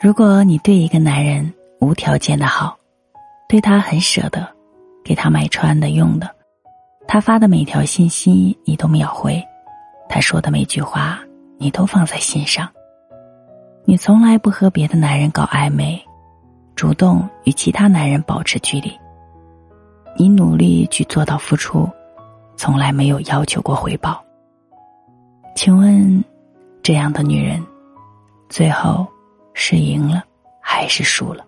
如果你对一个男人无条件的好，对他很舍得，给他买穿的用的，他发的每条信息你都秒回，他说的每句话你都放在心上。你从来不和别的男人搞暧昧，主动与其他男人保持距离。你努力去做到付出，从来没有要求过回报。请问，这样的女人，最后是赢了还是输了？